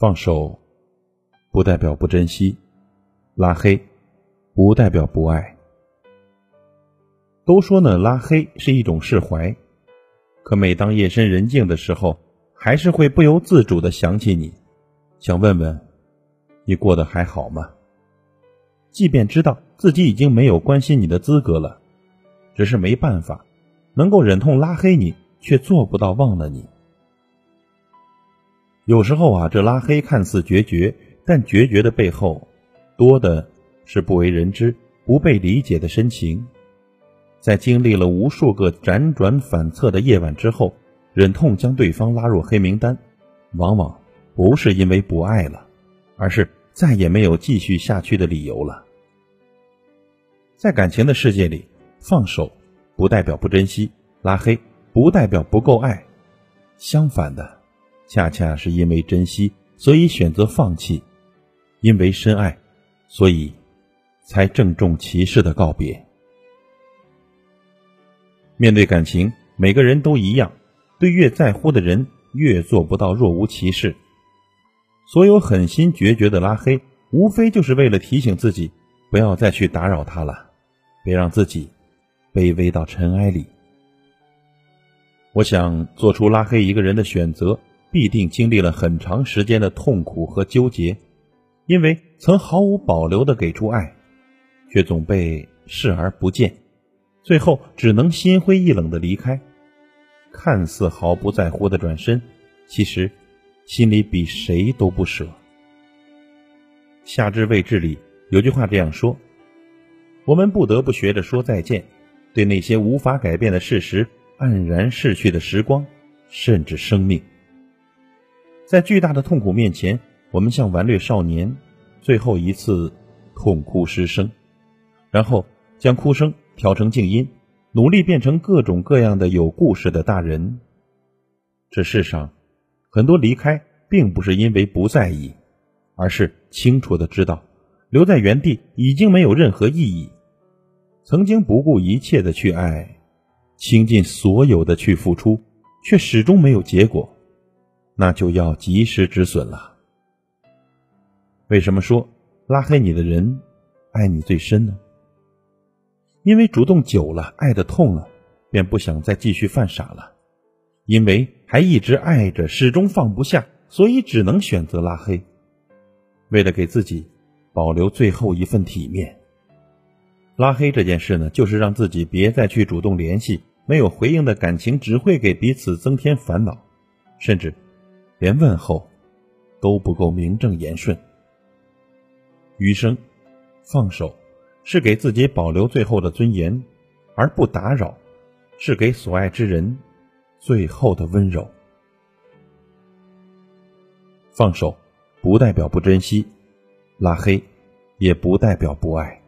放手，不代表不珍惜；拉黑，不代表不爱。都说呢，拉黑是一种释怀，可每当夜深人静的时候，还是会不由自主的想起你，想问问，你过得还好吗？即便知道自己已经没有关心你的资格了，只是没办法，能够忍痛拉黑你，却做不到忘了你。有时候啊，这拉黑看似决绝，但决绝的背后，多的是不为人知、不被理解的深情。在经历了无数个辗转反侧的夜晚之后，忍痛将对方拉入黑名单，往往不是因为不爱了，而是再也没有继续下去的理由了。在感情的世界里，放手不代表不珍惜，拉黑不代表不够爱，相反的。恰恰是因为珍惜，所以选择放弃；因为深爱，所以才郑重其事的告别。面对感情，每个人都一样，对越在乎的人，越做不到若无其事。所有狠心决绝的拉黑，无非就是为了提醒自己，不要再去打扰他了，别让自己卑微到尘埃里。我想做出拉黑一个人的选择。必定经历了很长时间的痛苦和纠结，因为曾毫无保留的给出爱，却总被视而不见，最后只能心灰意冷的离开。看似毫不在乎的转身，其实心里比谁都不舍。夏至未至里有句话这样说：“我们不得不学着说再见，对那些无法改变的事实，黯然逝去的时光，甚至生命。”在巨大的痛苦面前，我们像顽劣少年，最后一次痛哭失声，然后将哭声调成静音，努力变成各种各样的有故事的大人。这世上，很多离开并不是因为不在意，而是清楚的知道，留在原地已经没有任何意义。曾经不顾一切的去爱，倾尽所有的去付出，却始终没有结果。那就要及时止损了。为什么说拉黑你的人爱你最深呢？因为主动久了，爱的痛了，便不想再继续犯傻了；因为还一直爱着，始终放不下，所以只能选择拉黑。为了给自己保留最后一份体面，拉黑这件事呢，就是让自己别再去主动联系，没有回应的感情只会给彼此增添烦恼，甚至。连问候都不够名正言顺，余生放手是给自己保留最后的尊严，而不打扰是给所爱之人最后的温柔。放手不代表不珍惜，拉黑也不代表不爱。